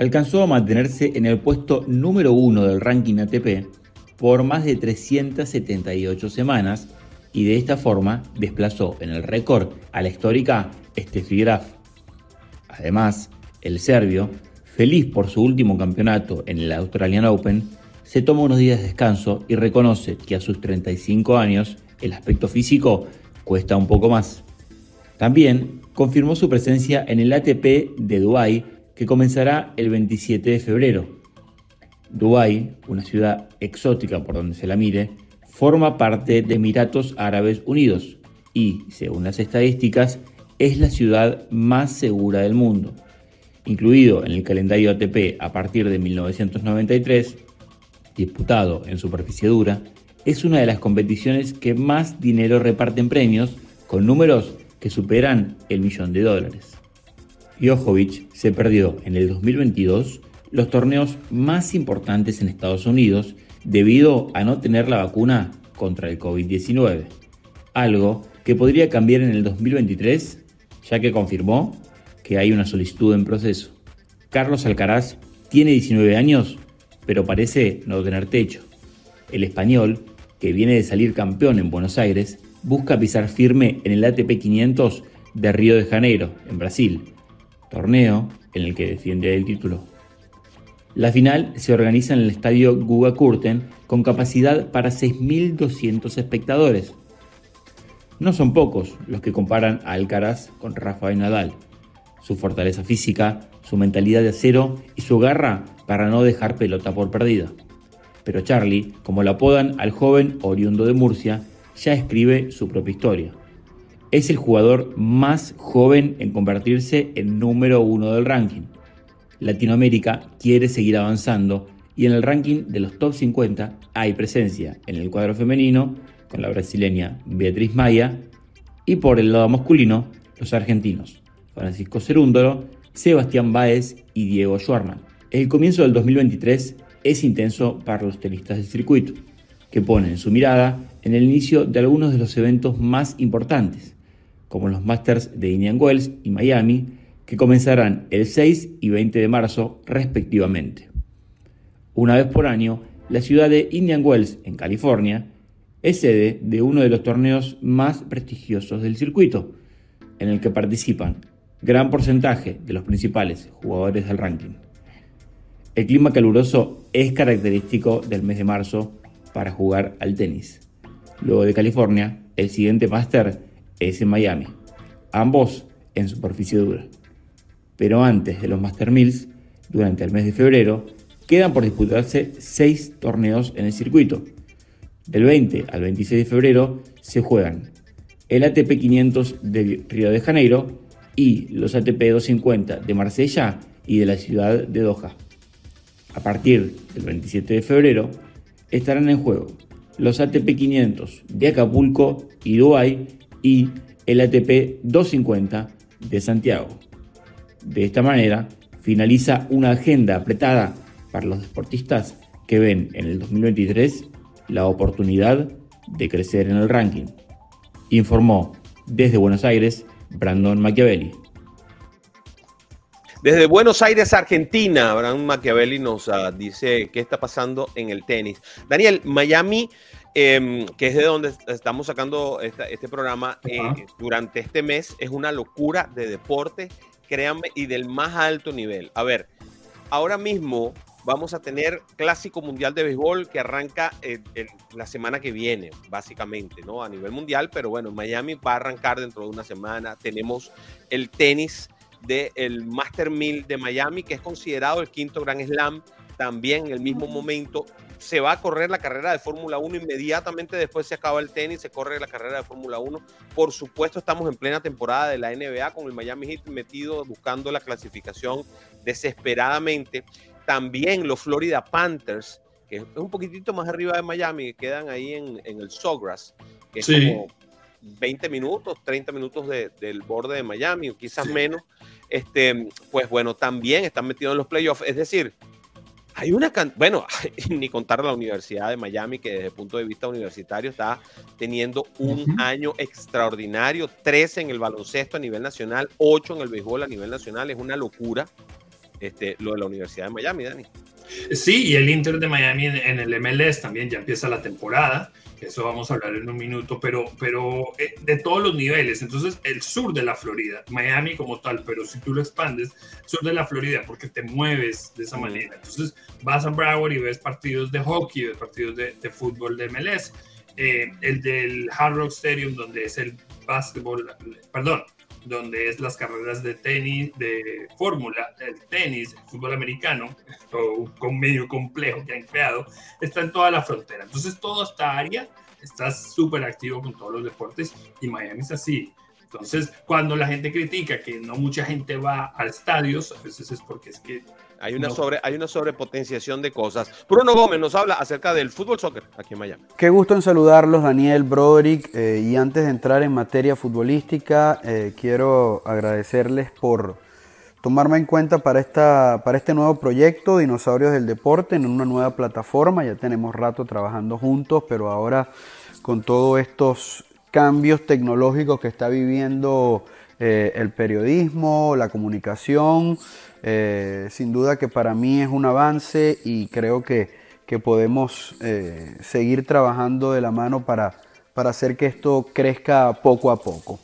Alcanzó a mantenerse en el puesto número uno del ranking ATP por más de 378 semanas y de esta forma desplazó en el récord a la histórica Steffi Graf. Además, el serbio, feliz por su último campeonato en el Australian Open, se toma unos días de descanso y reconoce que a sus 35 años el aspecto físico cuesta un poco más. También confirmó su presencia en el ATP de Dubái que comenzará el 27 de febrero Dubái, una ciudad exótica por donde se la mire, forma parte de Emiratos Árabes Unidos y, según las estadísticas, es la ciudad más segura del mundo. Incluido en el calendario ATP a partir de 1993, disputado en superficie dura, es una de las competiciones que más dinero reparten premios, con números que superan el millón de dólares. Djokovic se perdió en el 2022 los torneos más importantes en Estados Unidos debido a no tener la vacuna contra el COVID-19, algo que podría cambiar en el 2023 ya que confirmó que hay una solicitud en proceso. Carlos Alcaraz tiene 19 años, pero parece no tener techo. El español, que viene de salir campeón en Buenos Aires, busca pisar firme en el ATP 500 de Río de Janeiro, en Brasil, torneo en el que defiende el título. La final se organiza en el estadio Guga Kurten con capacidad para 6.200 espectadores. No son pocos los que comparan a Alcaraz con Rafael Nadal. Su fortaleza física, su mentalidad de acero y su garra para no dejar pelota por perdida. Pero Charlie, como lo apodan al joven oriundo de Murcia, ya escribe su propia historia. Es el jugador más joven en convertirse en número uno del ranking. Latinoamérica quiere seguir avanzando y en el ranking de los top 50 hay presencia en el cuadro femenino con la brasileña Beatriz Maya y por el lado masculino los argentinos Francisco Cerúndolo, Sebastián Báez y Diego Schwarman. El comienzo del 2023 es intenso para los tenistas del circuito, que ponen su mirada en el inicio de algunos de los eventos más importantes, como los Masters de Indian Wells y Miami, que comenzarán el 6 y 20 de marzo respectivamente. Una vez por año, la ciudad de Indian Wells, en California, es sede de uno de los torneos más prestigiosos del circuito, en el que participan gran porcentaje de los principales jugadores del ranking. El clima caluroso es característico del mes de marzo para jugar al tenis. Luego de California, el siguiente máster es en Miami, ambos en superficie dura. Pero antes de los Master Mills, durante el mes de febrero, quedan por disputarse seis torneos en el circuito. Del 20 al 26 de febrero se juegan el ATP 500 de Río de Janeiro y los ATP 250 de Marsella y de la ciudad de Doha. A partir del 27 de febrero estarán en juego los ATP 500 de Acapulco y Dubái y el ATP 250 de Santiago. De esta manera, finaliza una agenda apretada para los deportistas que ven en el 2023 la oportunidad de crecer en el ranking. Informó desde Buenos Aires Brandon Machiavelli. Desde Buenos Aires, Argentina, Brandon Machiavelli nos uh, dice qué está pasando en el tenis. Daniel, Miami eh, que es de donde estamos sacando esta, este programa, eh, durante este mes es una locura de deporte, créanme, y del más alto nivel. A ver, ahora mismo vamos a tener Clásico Mundial de Béisbol que arranca eh, la semana que viene, básicamente, ¿no? A nivel mundial, pero bueno, Miami va a arrancar dentro de una semana. Tenemos el tenis del Master 1000 de Miami, que es considerado el quinto Grand Slam, también en el mismo momento se va a correr la carrera de Fórmula 1 inmediatamente después se acaba el tenis, se corre la carrera de Fórmula 1. Por supuesto, estamos en plena temporada de la NBA con el Miami Heat metido buscando la clasificación desesperadamente. También los Florida Panthers, que es un poquitito más arriba de Miami, que quedan ahí en, el Sawgrass, que es como 20 minutos, 30 minutos del borde de Miami, o quizás menos. Este, pues bueno, también están metidos en los playoffs. Es decir, hay una, bueno, ni contar la Universidad de Miami, que desde el punto de vista universitario está teniendo un año extraordinario, 13 en el baloncesto a nivel nacional, 8 en el béisbol a nivel nacional, es una locura este, lo de la Universidad de Miami, Dani. Sí, y el Inter de Miami en el MLS también ya empieza la temporada eso vamos a hablar en un minuto, pero, pero eh, de todos los niveles. Entonces, el sur de la Florida, Miami como tal, pero si tú lo expandes, sur de la Florida, porque te mueves de esa manera. Entonces, vas a Broward y ves partidos de hockey, ves partidos de, de fútbol de MLS. Eh, el del Hard Rock Stadium, donde es el básquetbol, perdón, donde es las carreras de tenis, de fórmula, el tenis, el fútbol americano, todo un medio complejo que han creado, está en toda la frontera. Entonces, toda esta área está súper activo con todos los deportes y Miami es así. Entonces, cuando la gente critica que no mucha gente va a estadios, a veces es porque es que hay una, sobre, hay una sobrepotenciación de cosas. Bruno Gómez nos habla acerca del fútbol soccer aquí en Miami. Qué gusto en saludarlos, Daniel, Broderick. Eh, y antes de entrar en materia futbolística, eh, quiero agradecerles por tomarme en cuenta para, esta, para este nuevo proyecto, Dinosaurios del Deporte, en una nueva plataforma. Ya tenemos rato trabajando juntos, pero ahora con todos estos cambios tecnológicos que está viviendo eh, el periodismo, la comunicación. Eh, sin duda que para mí es un avance y creo que, podemos eh, seguir trabajando de la mano para, para hacer que esto crezca poco a poco.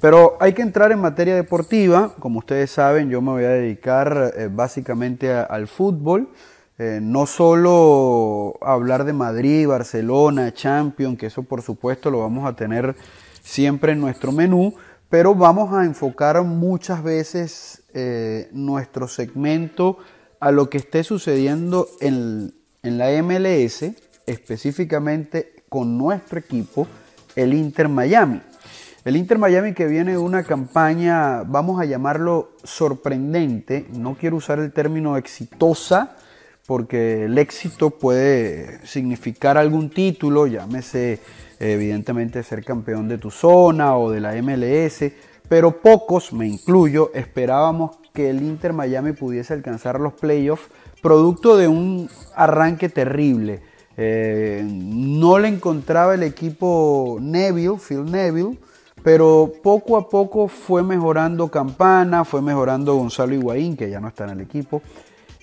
Pero hay que entrar en materia deportiva. Como ustedes saben, yo me voy a dedicar básicamente al fútbol. no solo hablar de Madrid, Barcelona, Champions, que eso por supuesto lo vamos a tener siempre en nuestro menú, pero vamos a enfocar muchas veces eh, nuestro segmento a lo que esté sucediendo en, la MLS, específicamente con nuestro equipo, el Inter Miami. El Inter Miami que viene de una campaña, vamos a llamarlo sorprendente, no quiero usar el término exitosa, porque el éxito puede significar algún título, llámese evidentemente ser campeón de tu zona o de la MLS, pero pocos, me incluyo, esperábamos que el Inter Miami pudiese alcanzar los playoffs producto de un arranque terrible. Eh, no le encontraba el equipo Neville, Phil Neville, pero poco a poco fue mejorando Campana, fue mejorando Gonzalo Higuaín, que ya no está en el equipo,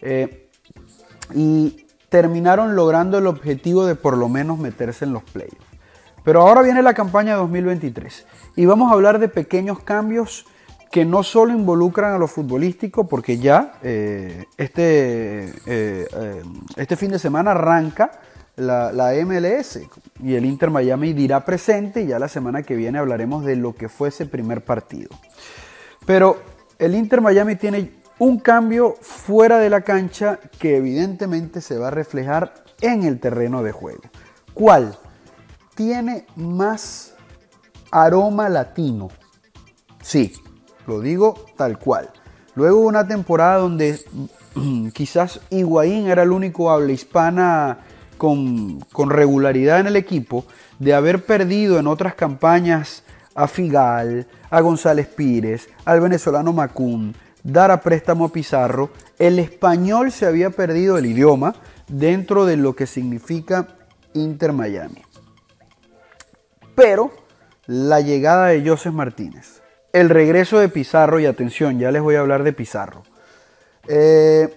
eh, y terminaron logrando el objetivo de por lo menos meterse en los playoffs. Pero ahora viene la campaña 2023 y vamos a hablar de pequeños cambios que no solo involucran a lo futbolístico, porque ya eh, este, eh, eh, este fin de semana arranca la, la, MLS y el Inter Miami dirá presente y ya la semana que viene hablaremos de lo que fue ese primer partido. Pero el Inter Miami tiene un cambio fuera de la cancha que evidentemente se va a reflejar en el terreno de juego. ¿Cuál? Tiene más aroma latino. Sí, lo digo tal cual. Luego una temporada donde quizás Higuaín era el único habla hispana con, con, regularidad en el equipo, de haber perdido en otras campañas a Figal, a González Pires, al venezolano Macún, dar a préstamo a Pizarro, el español se había perdido el idioma dentro de lo que significa Inter Miami. Pero la llegada de Joseph Martínez, el regreso de Pizarro, y atención, ya les voy a hablar de Pizarro. Eh,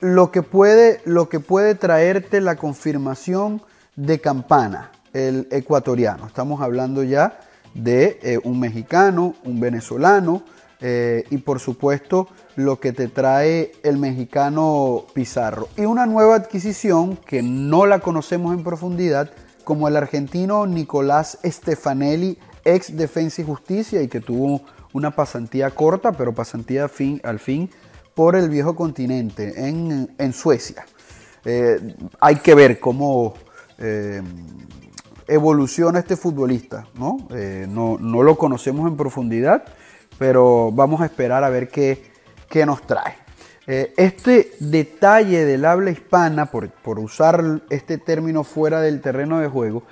lo, que puede, lo que puede traerte la confirmación de Campana, el ecuatoriano. Estamos hablando ya de eh, un mexicano, un venezolano eh, y por supuesto lo que te trae el mexicano Pizarro. Y una nueva adquisición que no la conocemos en profundidad, como el argentino Nicolás Stefanelli, ex Defensa y Justicia y que tuvo una pasantía corta, pero pasantía al fin por el viejo continente, en, Suecia. Eh, hay que ver cómo eh, evoluciona este futbolista, eh, ¿no? ¿no? lo conocemos en profundidad, pero vamos a esperar a ver qué nos trae. Eh, este detalle del habla hispana, por, usar este término fuera del terreno de juego,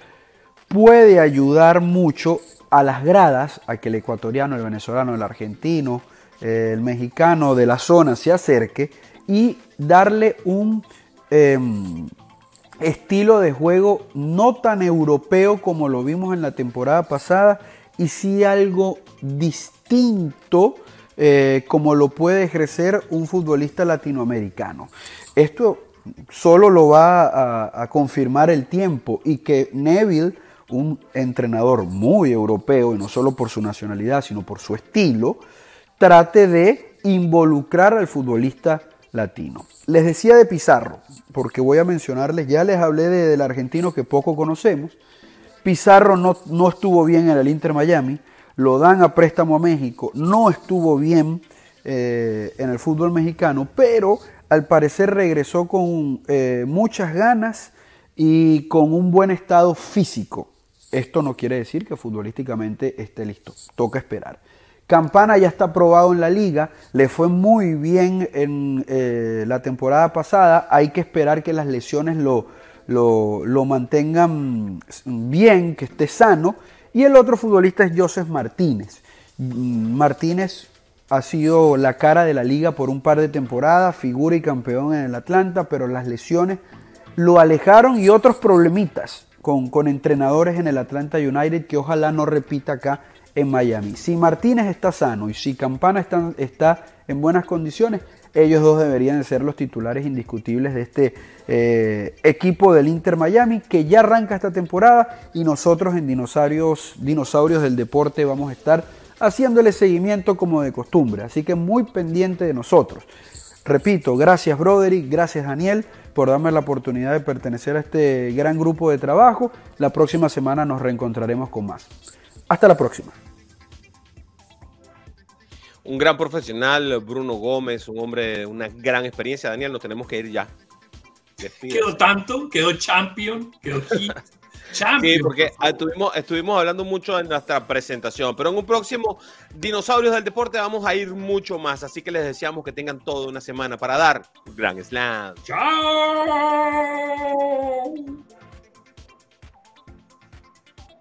puede ayudar mucho a las gradas, a que el ecuatoriano, el venezolano, el argentino, eh, el mexicano de la zona se acerque y darle un em, estilo de juego no tan europeo como lo vimos en la temporada pasada y sí algo distinto eh, como lo puede ejercer un futbolista latinoamericano. Esto solo lo va a, confirmar el tiempo y que Neville, un entrenador muy europeo, y no solo por su nacionalidad, sino por su estilo, trate de involucrar al futbolista latino. Les decía de Pizarro, porque voy a mencionarles, ya les hablé del argentino que poco conocemos. Pizarro no, no estuvo bien en el Inter Miami, lo dan a préstamo a México, no estuvo bien eh, en el fútbol mexicano, pero al parecer regresó con eh, muchas ganas y con un buen estado físico. Esto no quiere decir que futbolísticamente esté listo, toca esperar. Campana ya está probado en la liga, le fue muy bien en eh, la temporada pasada, hay que esperar que las lesiones lo, lo mantengan bien, que esté sano y el otro futbolista es Joseph Martínez. Mm, Martínez ha sido la cara de la liga por un par de temporadas, figura y campeón en el Atlanta, pero las lesiones lo alejaron y otros problemitas con, con entrenadores en el Atlanta United que ojalá no repita acá en Miami. Si Martínez está sano y si Campana está, está en buenas condiciones, ellos dos deberían ser los titulares indiscutibles de este eh, equipo del Inter Miami que ya arranca esta temporada y nosotros en Dinosaurios, Dinosaurios del Deporte vamos a estar haciéndole seguimiento como de costumbre. Así que muy pendiente de nosotros. Repito, gracias Broderick, gracias Daniel por darme la oportunidad de pertenecer a este gran grupo de trabajo. La próxima semana nos reencontraremos con más. Hasta la próxima. Un gran profesional, Bruno Gómez, un hombre de una gran experiencia. Daniel, nos tenemos que ir ya. Quedó tanto, quedó champion, quedó hit. Sí, porque estuvimos, estuvimos hablando mucho en nuestra presentación, pero en un próximo Dinosaurios del Deporte vamos a ir mucho más, así que les deseamos que tengan toda una semana para dar un gran slam. ¡Chao!